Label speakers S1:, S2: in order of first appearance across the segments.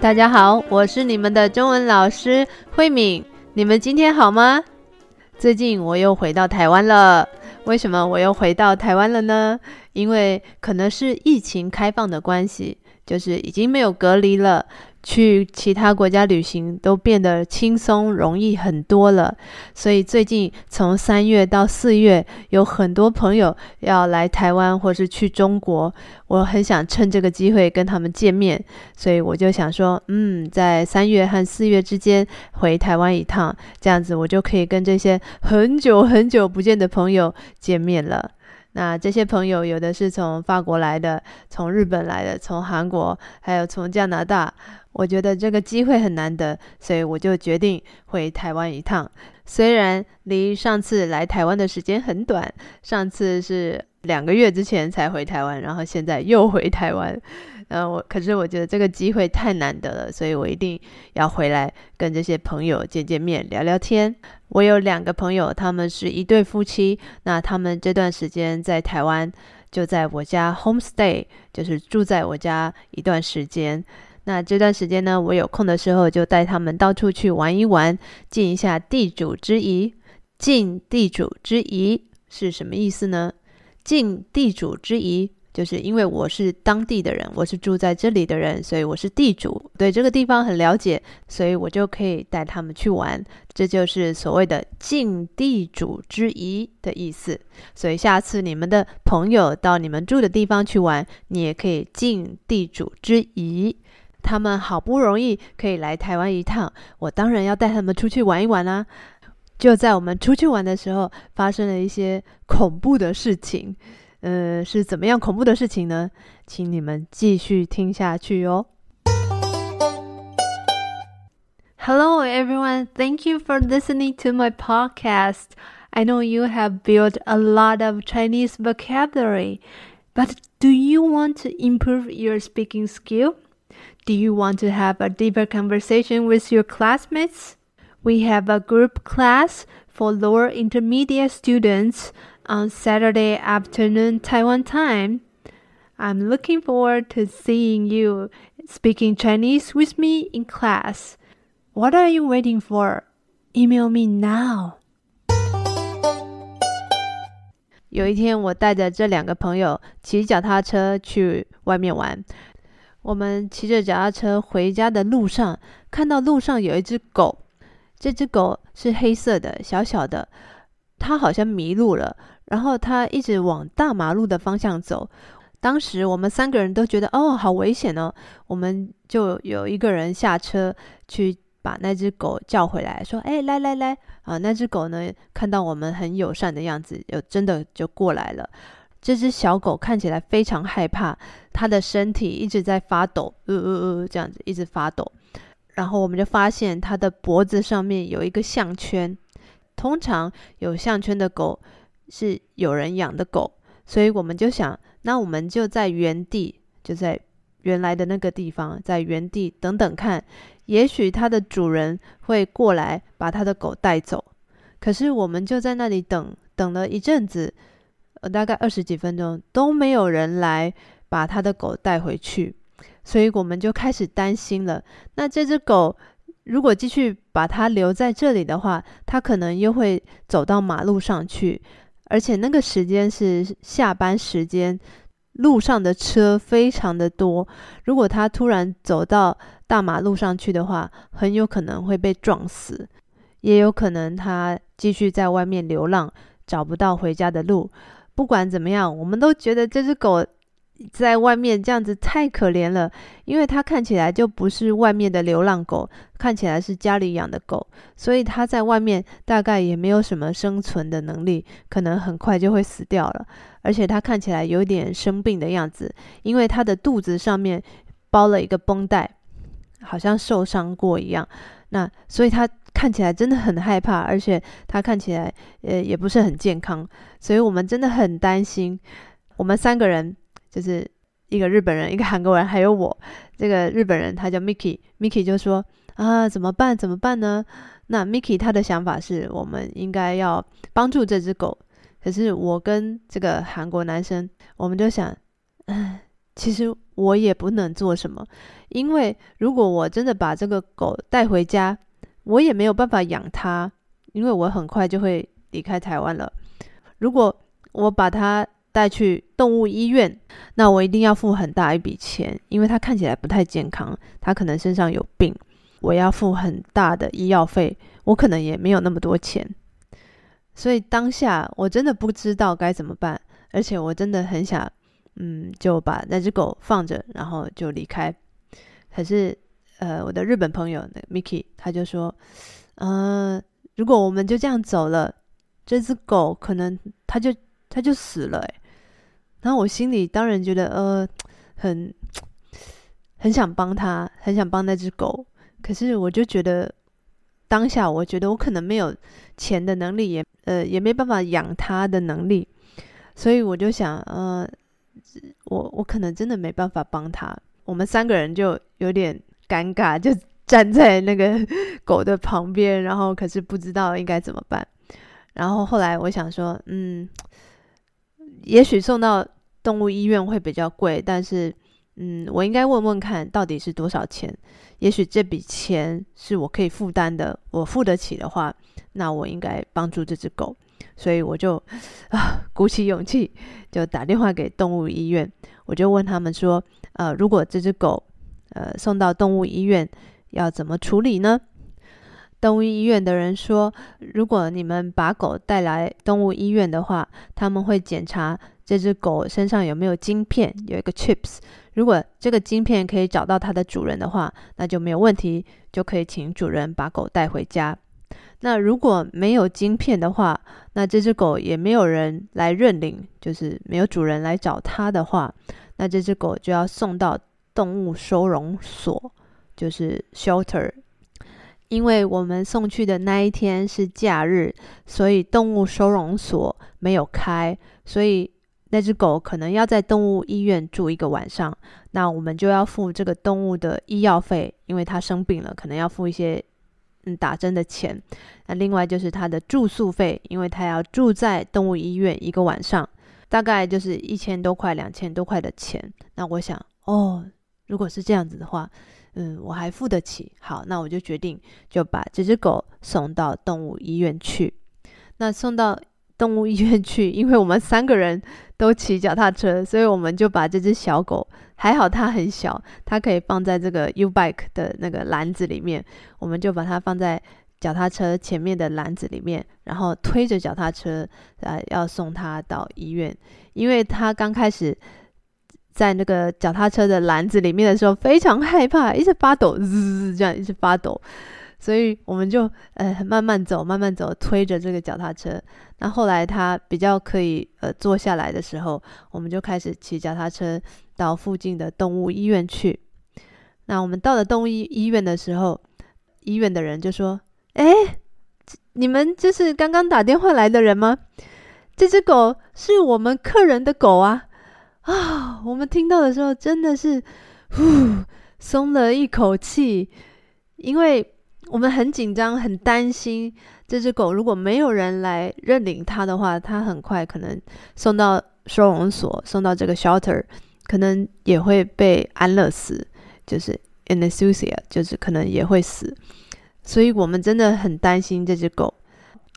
S1: 大家好，我是你们的中文老师慧敏。你们今天好吗？最近我又回到台湾了。为什么我又回到台湾了呢？因为可能是疫情开放的关系，就是已经没有隔离了。去其他国家旅行都变得轻松容易很多了，所以最近从三月到四月，有很多朋友要来台湾或是去中国，我很想趁这个机会跟他们见面，所以我就想说，嗯，在三月和四月之间回台湾一趟，这样子我就可以跟这些很久很久不见的朋友见面了。那这些朋友有的是从法国来的，从日本来的，从韩国，还有从加拿大。我觉得这个机会很难得，所以我就决定回台湾一趟。虽然离上次来台湾的时间很短，上次是两个月之前才回台湾，然后现在又回台湾。呃，我可是我觉得这个机会太难得了，所以我一定要回来跟这些朋友见见面、聊聊天。我有两个朋友，他们是一对夫妻，那他们这段时间在台湾就在我家 homestay，就是住在我家一段时间。那这段时间呢，我有空的时候就带他们到处去玩一玩，尽一下地主之谊。尽地主之谊是什么意思呢？尽地主之谊，就是因为我是当地的人，我是住在这里的人，所以我是地主，对这个地方很了解，所以我就可以带他们去玩。这就是所谓的尽地主之谊的意思。所以下次你们的朋友到你们住的地方去玩，你也可以尽地主之谊。他们好不容易可以来台湾一趟，我当然要带他们出去玩一玩啦、就在我们出去玩的时候，发生了一些恐怖的事情。呃，是怎么样恐怖的事情呢？请你们继续听下去哦。Hello everyone, thank you for listening to my podcast. I know you have built a lot of Chinese vocabulary, but do you want to improve your speaking skill? Do you want to have a deeper conversation with your classmates? We have a group class for lower intermediate students on Saturday afternoon Taiwan time. I'm looking forward to seeing you speaking Chinese with me in class. What are you waiting for? Email me now. 有一天，我带着这两个朋友骑脚踏车去外面玩。我们骑着脚踏车回家的路上，看到路上有一只狗。这只狗是黑色的，小小的。它好像迷路了， 然后他一直往大马路的方向走。当时我们三个人都觉得哦，好危险哦。我们就有一个人下车去把那只狗叫回来，说：“哎，来来来！”啊，那只狗呢，看到我们很友善的样子，就真的就过来了。这只小狗看起来非常害怕，它的身体一直在发抖，呃呃呃，这样子一直发抖。然后我们就发现它的脖子上面有一个项圈。通常有项圈的狗是有人养的狗，所以我们就想，那我们就在原地，就在原来的那个地方，在原地等等看，也许它的主人会过来把它的狗带走。可是我们就在那里等，等了一阵子。呃，大概二十几分钟都没有人来把他的狗带回去，所以我们就开始担心了。那这只狗如果继续把它留在这里的话，它可能又会走到马路上去，而且那个时间是下班时间，路上的车非常的多。如果他突然走到大马路上去的话，很有可能会被撞死，也有可能他继续在外面流浪，找不到回家的路。不管怎么样，我们都觉得这只狗在外面这样子太可怜了，因为它看起来就不是外面的流浪狗，看起来是家里养的狗，所以它在外面大概也没有什么生存的能力，可能很快就会死掉了。而且它看起来有点生病的样子，因为它的肚子上面包了一个绷带，好像受伤过一样。那所以它。看起来真的很害怕，而且它看起来呃也不是很健康，所以我们真的很担心。我们三个人就是一个日本人、一个韩国人，还有我。这个日本人他叫 Mickey，Mickey 就说啊怎么办？怎么办呢？那 Mickey 他的想法是我们应该要帮助这只狗。可是我跟这个韩国男生，我们就想，嗯，其实我也不能做什么，因为如果我真的把这个狗带回家，我也没有办法养它，因为我很快就会离开台湾了。如果我把它带去动物医院，那我一定要付很大一笔钱，因为它看起来不太健康，它可能身上有病，我要付很大的医药费，我可能也没有那么多钱。所以当下我真的不知道该怎么办，而且我真的很想。嗯，就把那只狗放着，然后就离开。可是，呃，我的日本朋友那个 Miki 他就说，嗯、如果我们就这样走了，这只狗可能它就它就死了诶。然后我心里当然觉得，呃，很很想帮他，很想帮那只狗。可是我就觉得，当下我觉得我可能没有钱的能力，也呃也没办法养它的能力，所以我就想，呃。我我可能真的没办法帮他，我们三个人就有点尴尬，就 站在那个 狗的旁边，然后可是不知道应该怎么办。然后后来我想说，嗯，也许送到动物医院会比较贵，但是嗯，我应该问问看到底是多少钱。也许这笔钱是我可以负担的，我付得起的话，那我应该帮助这只狗。所以我就啊鼓起勇气，就打电话给动物医院。我就问他们说：“呃，如果这只狗呃送到动物医院，要怎么处理呢？”动物医院的人说：“如果你们把狗带来动物医院的话，他们会检查这只狗身上有没有晶片，有一个 chips。如果这个晶片可以找到它的主人的话，那就没有问题，就可以请主人把狗带回家。”那如果没有晶片的话，那这只狗也没有人来认领，就是没有主人来找它的话，那这只狗就要送到动物收容所，就是 shelter。因为我们送去的那一天是假日，所以动物收容所没有开，所以那只狗可能要在动物医院住一个晚上。那我们就要付这个动物的医药费，因为它生病了，可能要付一些。嗯，打针的钱，那另外就是它的住宿费，因为它要住在动物医院一个晚上，大概就是一千多块、两千多块的钱。那我想，哦，如果是这样子的话，嗯，我还付得起。好，那我就决定就把这只狗送到动物医院去。那送到动物医院去，因为我们三个人都骑脚踏车，所以我们就把这只小狗。还好它很小，它可以放在这个 U-Bike 的那个篮子里面，我们就把它放在脚踏车前面的篮子里面，然后推着脚踏车，呃，要送它到医院。因为它刚开始在那个脚踏车的篮子里面的时候，非常害怕，一直发抖，滋，这样一直发抖。所以我们就呃慢慢走，慢慢走，推着这个脚踏车。那后来他比较可以呃坐下来的时候，我们就开始骑脚踏车到附近的动物医院去。那我们到了动物医医院的时候，医院的人就说：“哎，你们这是刚刚打电话来的人吗？这只狗是我们客人的狗啊！”啊，我们听到的时候真的是呼松了一口气，因为。我们很紧张，很担心这只狗如果没有人来认领它的话，它很快可能送到收容所，送到这个 shelter，可能也会被安乐死，就是 anesthesia，就是可能也会死。所以我们真的很担心这只狗。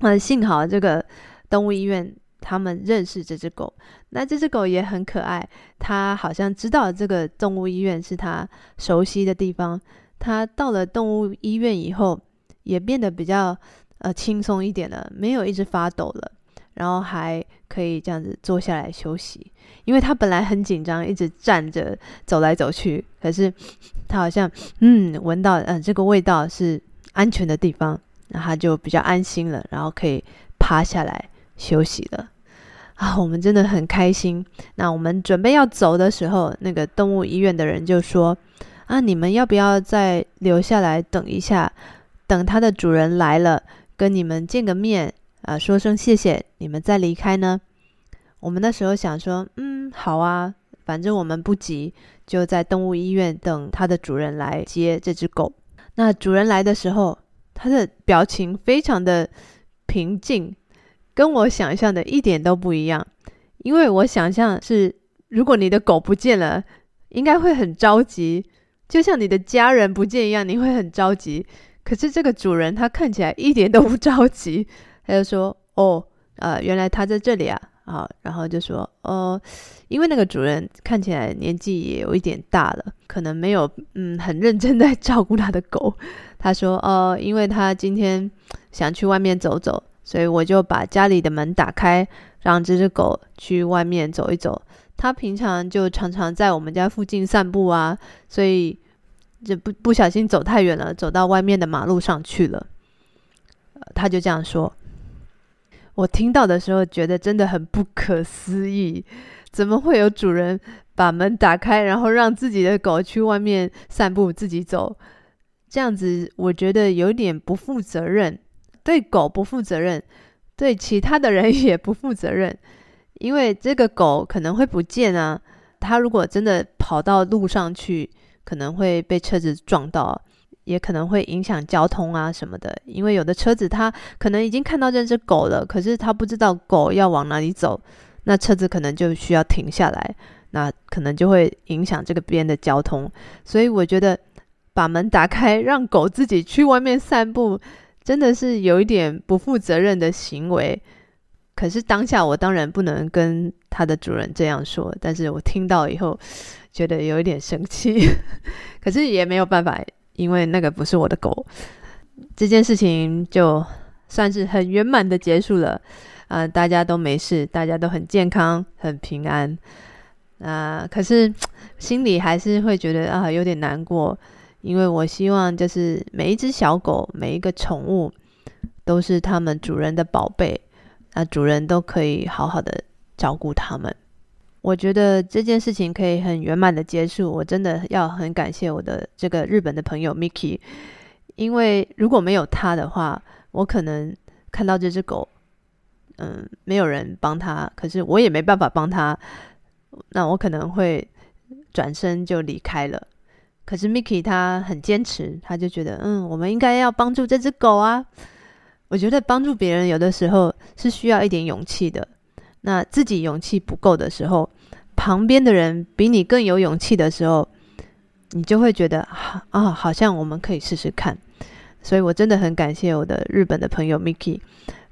S1: 嗯，幸好这个动物医院他们认识这只狗，那这只狗也很可爱，它好像知道这个动物医院是它熟悉的地方。它到了动物医院以后，也变得比较呃轻松一点了，没有一直发抖了，然后还可以这样子坐下来休息。因为他本来很紧张，一直站着走来走去，可是他好像嗯闻到嗯、呃、这个味道是安全的地方，然后就比较安心了，然后可以趴下来休息了。啊，我们真的很开心。那我们准备要走的时候，那个动物医院的人就说。啊，你们要不要再留下来等一下？等它的主人来了，跟你们见个面，啊，说声谢谢，你们再离开呢？我们那时候想说，嗯，好啊，反正我们不急，就在动物医院等它的主人来接这只狗。那主人来的时候，他的表情非常的平静，跟我想象的一点都不一样。因为我想象是，如果你的狗不见了。应该会很着急，就像你的家人不见一样，你会很着急。可是这个主人他看起来一点都不着急，他就说：“哦，呃，原来他在这里啊。”好，然后就说：“哦，因为那个主人看起来年纪也有一点大了，可能没有嗯很认真在照顾他的狗。”他说：“哦，因为他今天想去外面走走，所以我就把家里的门打开，让这只狗去外面走一走。他平常就常常在我们家附近散步啊，所以。”就不不小心走太远了，走到外面的马路上去了。呃，他就这样说。我听到的时候觉得真的很不可思议，怎么会有主人把门打开，然后让自己的狗去外面散步，自己走？这样子我觉得有点不负责任，对狗不负责任，对其他的人 也不负责任，因为这个狗可能会不见啊。他如果真的跑到路上去。可能会被车子撞到，也可能会影响交通啊什么的。因为有的车子它可能已经看到这只狗了，可是它不知道狗要往哪里走，那车子可能就需要停下来，那可能就会影响这个边的交通。所以我觉得把门打开，让狗自己去外面散步，真的是有一点不负责任的行为。可是当下我当然不能跟它的主人这样说，但是我听到以后。觉得有一点生气，可是也没有办法，因为那个不是我的狗。这件事情就算是很圆满的结束了，啊、大家都没事，大家都很健康、很平安。啊、可是心里还是会觉得啊有点难过，因为我希望就是每一只小狗、每一个宠物都是他们主人的宝贝，那主人都可以好好的照顾他们。我觉得这件事情可以很圆满的结束，我真的要很感谢我的这个日本的朋友 Miki，因为如果没有他的话，我可能看到这只狗，嗯，没有人帮他，可是我也没办法帮他，那我可能会转身就离开了。可是 Miki 他很坚持，他就觉得，嗯，我们应该要帮助这只狗啊。我觉得帮助别人有的时候是需要一点勇气的。那自己勇气不够的时候，旁边的人比你更有勇气的时候，你就会觉得啊，好像我们可以试试看。所以我真的很感谢我的日本的朋友 Miki，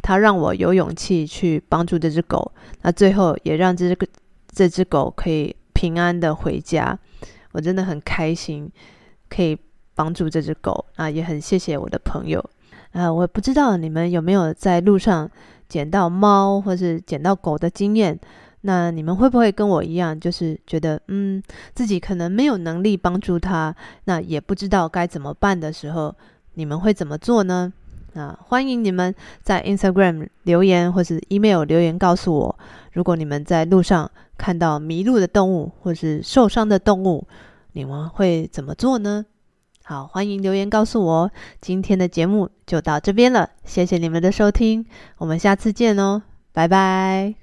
S1: 他让我有勇气去帮助这只狗。那最后也让这个这只狗可以平安的回家。我真的很开心可以帮助这只狗啊，也很谢谢我的朋友啊。我不知道你们有没有在路上。捡到猫或是捡到狗的经验，那你们会不会跟我一样，就是觉得嗯，自己可能没有能力帮助他，那也不知道该怎么办的时候，你们会怎么做呢？啊，欢迎你们在 Instagram 留言或是 email 留言告诉我，如果你们在路上看到迷路的动物或是受伤的动物，你们会怎么做呢？好，欢迎留言告诉我。今天的节目就到这边了，谢谢你们的收听，我们下次见哦，拜拜。